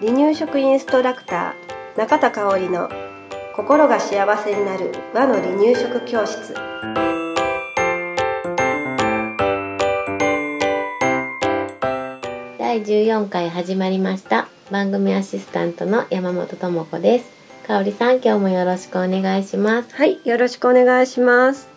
離乳食インストラクター中田香織の心が幸せになる和の離乳食教室。第14回始まりました。番組アシスタントの山本智子です。香織さん今日もよろしくお願いします。はいよろしくお願いします。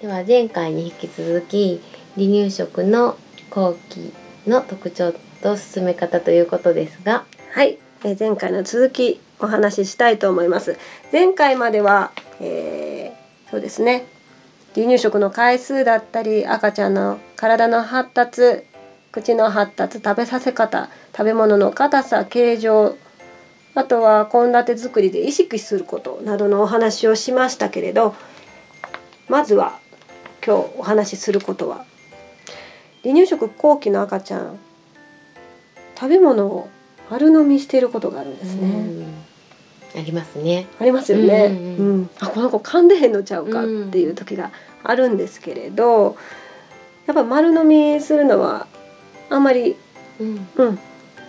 では前回に引き続き離乳食の後期の特徴と進め方ということですがはい、えー前回の続きお話ししたいと思います。前回までは、えーそうですね。離乳食の回数だったり赤ちゃんの体の発達口の発達食べさせ方食べ物の硬さ形状あとは献立作りで意識することなどのお話をしましたけれどまずは今日お話しすることは離乳食後期の赤ちゃん食べ物を丸飲みしていることがあるんですね。うん。ありますね。ありますよね、うんうんうん。あこの子噛んでへんのちゃうかっていう時があるんですけれどやっぱ丸飲みするのはあんまり、うん。うん、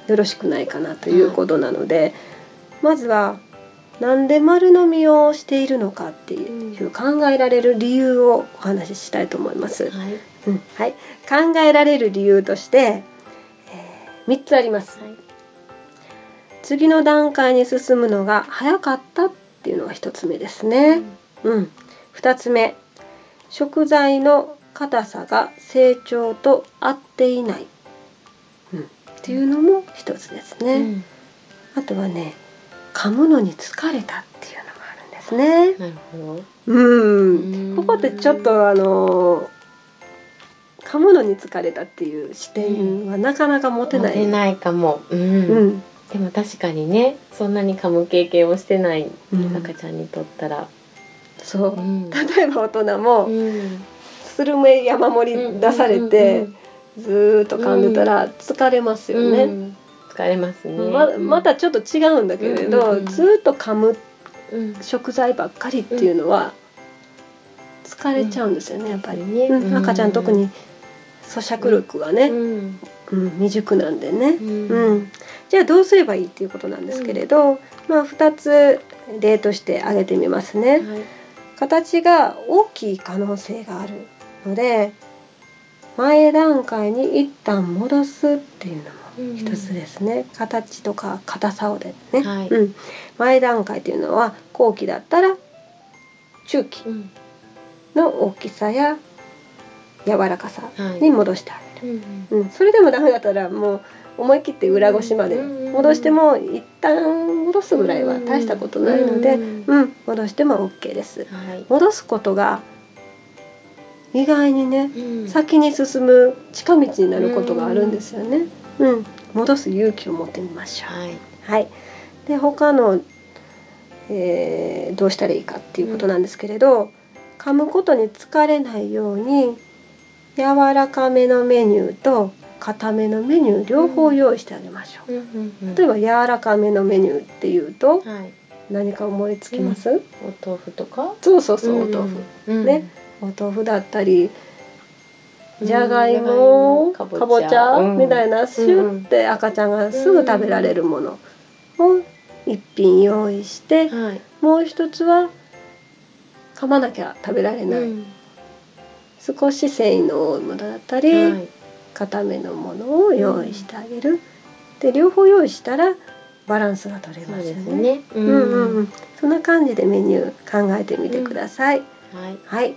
よろしくないかなということなので、まずはなんで丸飲みをしているのかっていう考えられる理由をお話ししたいと思います。はいうん。はい、考えられる理由として、えー、3つあります。はい。次の段階に進むのが早かったっていうのが1つ目ですね。うん、2つ目。食材の硬さが成長と合っていない、うん、っていうのも1つですね。うん。あとはね噛むのに疲れたっていうのもあるんですね。なるほど。うん。うん。ここってちょっとあの噛むのに疲れたっていう視点はなかなか持てない。持てないかも、うん。うん、でも確かにねそんなに噛む経験をしてないうん。赤ちゃんにとったら、そう。う。ん。例えば大人もうん。スルメ山盛り出されてずーっと噛んでたら疲れますよね。うん。疲れますね。ままたちょっと違うんだけれど、ずーっと噛むうん。食材ばっかりっていうのは疲れちゃうんですよねやっぱり、ね。うん。赤ちゃん特に咀嚼力がね、うん。うん未熟なんでね、うん。うん。じゃあどうすればいいっていうことなんですけれど、まあ、2つ例として挙げてみますね。はい。形が大きい可能性があるので前段階に一旦戻すっていうのも一つですね、形とか硬さをでね、はい。うん、前段階っていうのは後期だったら中期うん。の大きさや柔らかさはい。に戻してあげる、うん、それでもダメだったらもう思い切って裏ごしまで戻しても一旦戻すぐらいは大したことないので、うんうん、戻しても OK です。はい。戻すことが意外にねうん。先に進む近道になることがあるんですよね。うん、戻す勇気を持ってみましょう。はい。はい。で他の、えーどうしたらいいかっていうことなんですけれど、噛むことに疲れないように柔らかめのメニューと硬めのメニュー両方用意してあげましょう。うんうんうん。例えば柔らかめのメニューっていうとはい。何か思いつきます？お豆腐とか？そうそうそう、お豆腐。うんね。お豆腐だったりうんじゃがいもかぼちゃ。みたいなシュッて赤ちゃんがすぐ食べられるものを一品用意してはい。もう一つは噛まなきゃ食べられない、うん少し繊維の多いものだったり、はい。固めのものを用意してあげる、で両方用意したらバランスが取れますよね。ね。ううんうんうん、そんな感じでメニュー考えてみてください。はい。はい。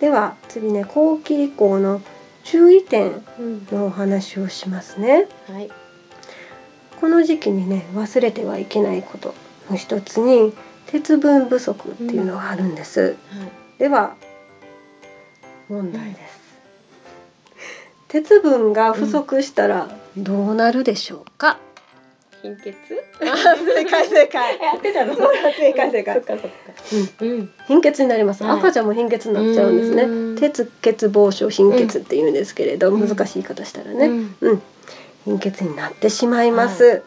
では次ね後期以降の注意点うんのお話をしますね。はい。この時期にね忘れてはいけないことの一つに鉄分不足っていうのがあるんです。はい。では問題です。鉄分が不足したらどうなるでしょうか？貧血？正解正解。やってたの？正解正解。そっかそっか。うん。貧血になります、はい。赤ちゃんも貧血になっちゃうんですうん。ね鉄欠乏症貧血っていうんですけれど、うん。難しい言い方したらね、うん。うん、貧血になってしまいます、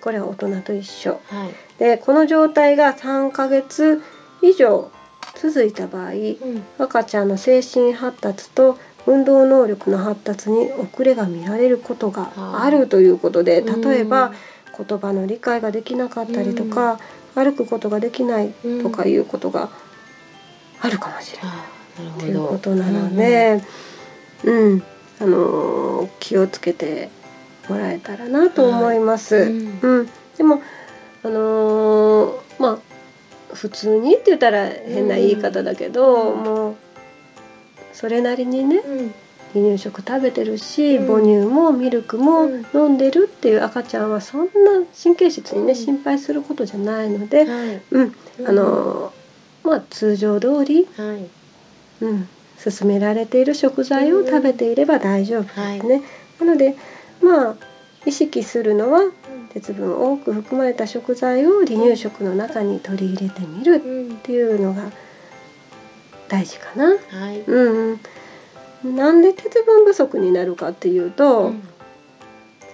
これは大人と一緒。はい。でこの状態が3ヶ月以上続いた場合うん。赤ちゃんの精神発達と運動能力の発達に遅れが見られることがあるということで例えば言葉の理解ができなかったりとか、歩くことができないとかいうことがあるかもしれないということなので、うん。あの気をつけてもらえたらなと思います。うん。でもあのまあ普通にって言ったら変な言い方だけど、もうそれなりにね、離乳食食べてるし、母乳もミルクも飲んでるっていう赤ちゃんはそんな神経質にね、心配することじゃないので、うん。あのまあ通常通り、うん。勧められている食材を食べていれば大丈夫ですね。なのでまあ意識するのは鉄分多く含まれた食材を離乳食の中に取り入れてみるっていうのが大事かな。はい、うん、なんで鉄分不足になるかっていうと、うん、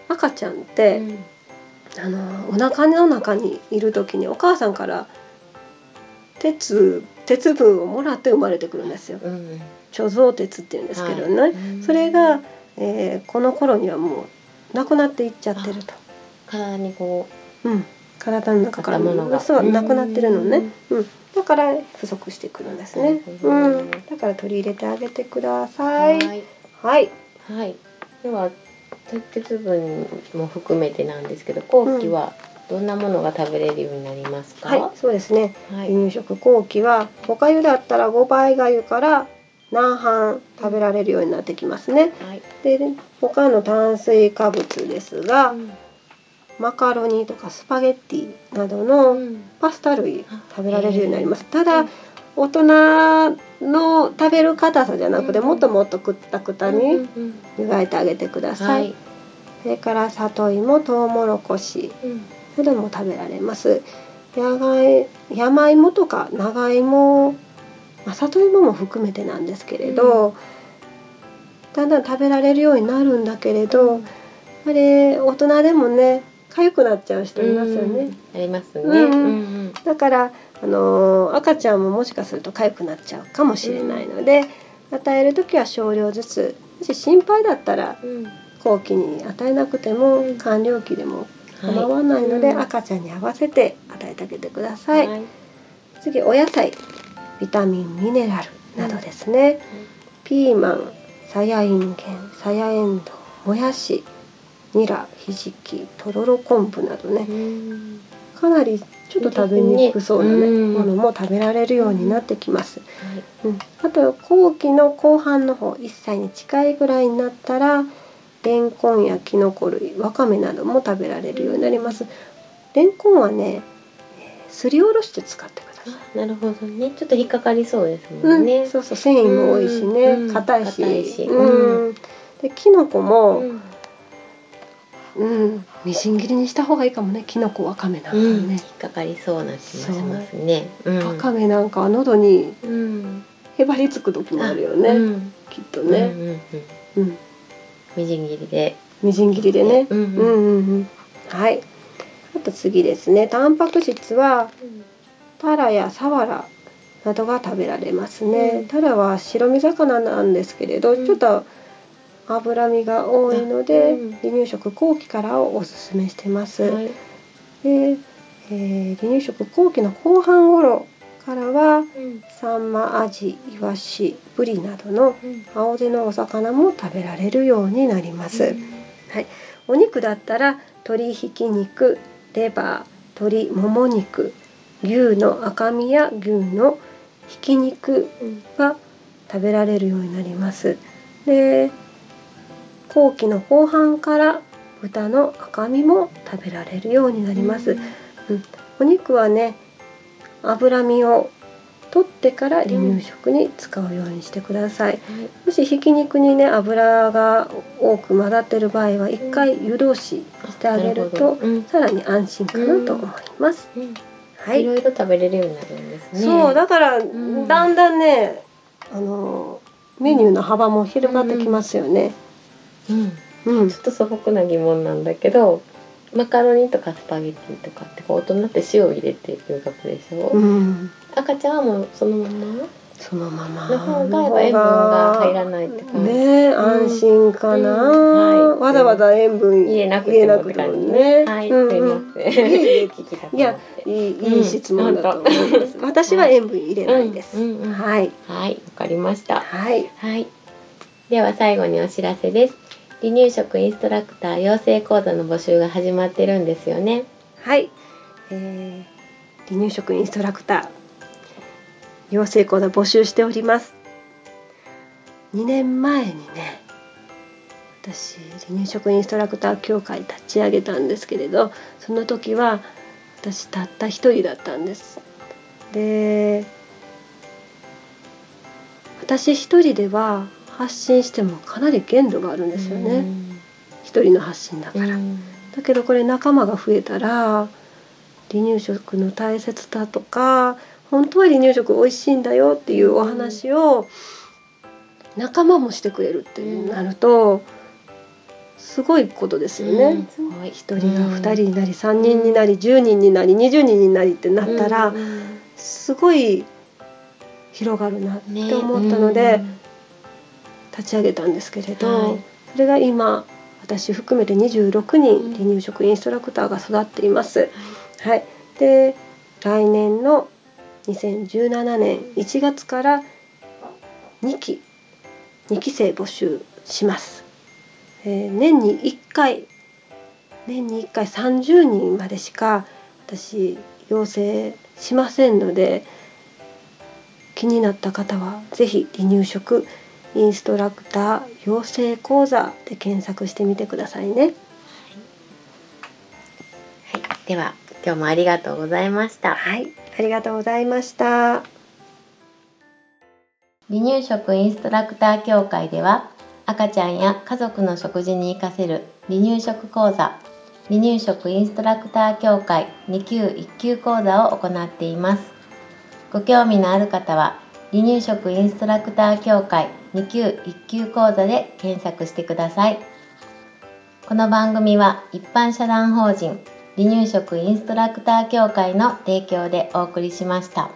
赤ちゃんって、うん、あのお腹の中にいる時にお母さんから鉄鉄分をもらって生まれてくるんですよ。うん、貯蔵鉄っていうんですけどね、はい、それが、えー、この頃にはもうなくなっていっちゃってると。体にこう、うん、体の中からものがそうなくなってるのね、うん、だから不足してくるんですね、うん、だから取り入れてあげてください。はい。はい、はい、では鉄分も含めてなんですけど後期はどんなものが食べれるようになりますか、はい、そうですね、はい、離乳食後期はおかゆだったら5倍がゆから何半食べられるようになってきますね、はい、で他の炭水化物ですが、うん。マカロニとかスパゲッティなどのパスタ類食べられるようになります。ただ大人の食べる硬さじゃなくてもっともっとくったくたに湯がいてあげてください。それから里芋、とうもろこしなども食べられます。やがい山芋とか長芋、まあ、里芋も含めてなんですけれど、だんだん食べられるようになるんだけれどあれ大人でもね痒くなっちゃう人いますよね。ありますね。うんうん。だからあの赤ちゃんももしかすると痒くなっちゃうかもしれないので、与える時は少量ずつもし心配だったら、後期に与えなくても、完了期でも構わないので、はい、赤ちゃんに合わせて与えてあげてください。はい、次お野菜ビタミンミネラルなどですね、ピーマンさやいんげんさやえんどうもやしニラひじきとろろ昆布などねかなりちょっと食べにくそうなねものも食べられるようになってきます。うん、あと後期の後半の方1歳に近いぐらいになったらレンコンやきのこ類わかめなども食べられるようになります。レンコンはねすりおろして使ってください。なるほどね。ちょっと引っかかりそうですもんね。うん、そうそう繊維も多いしね、硬、いし。うん、できのこも、うん。みじん切りにした方がいいかもね。きのこわかめなんかね、うん、引っかかりそうな気がしますね、わかめなんかは喉にへばりつく時もあるよね、きっとね、うんみじん切りで。みじん切りでね、うんうんうん。はい。あと次ですね。タンパク質はタラやサワラなどが食べられますね、タラは白身魚なんですけれど、ちょっと脂身が多いので、うん、離乳食後期からをおすすめしてます。はい、で、えー、離乳食後期の後半頃からは、うん、サンマ、アジ、イワシ、ブリなどの青背のお魚も食べられるようになります。うん、はい、お肉だったら鶏ひき肉、レバー、鶏もも肉、牛の赤身や牛のひき肉が食べられるようになります。で後期の後半から豚の赤身も食べられるようになります。うん、お肉はね脂身を取ってから離乳食に使うようにしてください。うん、もしひき肉にね油が多く混ざってる場合は一回湯通ししてあげると、うん、さらに安心かなと思います。はい。いろいろ食べれるようになるんですね。そうだから、だんだんねあのメニューの幅も広がってきますよね。うん、ちょっと素朴な疑問なんだけどマカロニとかスパゲッティとかって大人って塩を入れて湯がくでしょ、うん、赤ちゃんはもうそのまま？そのまま。の方が塩分が入らないって感じ。ね安心かな、うん。はい。わざわざ塩分入れなく入れてもなくてもね。はい、うんすいまうん。せん。いやいいうんいい質問だと思います、私は塩分入れないです、うん。うん。うん。はい。はい、わかりました。はい。はい。では最後にお知らせです。離乳食インストラクター養成講座の募集が始まってるんですよね。はい、えー、離乳食インストラクター養成講座募集しております。2年前にね私離乳食インストラクター協会立ち上げたんですけれどその時は私たった一人だったんです。で私一人では発信してもかなり限度があるんですよね。一人の発信だうん。から、うん。だけどこれ仲間が増えたら離乳食の大切さとか本当は離乳食美味しいんだよっていうお話を仲間もしてくれるっていうなるとすごいことですよね。すごい。1人が2人になり3人になり10人になり20人になりってなったらうんすごい広がるなって思ったので立ち上げたんですけれど、はい。それが今私含めて26人離乳食インストラクターが育っています。はい、で来年の2017年1月から2期2期生募集します。えー年に1回年に1回30人までしか私要請しませんので気になった方は是非離乳食インストラクター養成講座で検索してみてくださいね。はい。では今日もありがとうございました。はい、ありがとうございました。離乳食インストラクター協会では赤ちゃんや家族の食事に活かせる離乳食講座離乳食インストラクター協会2級1級講座を行っていますご興味のある方は離乳食インストラクター協会2級1級講座で検索してくださいこの番組は一般社団法人離乳食インストラクター協会の提供でお送りしました。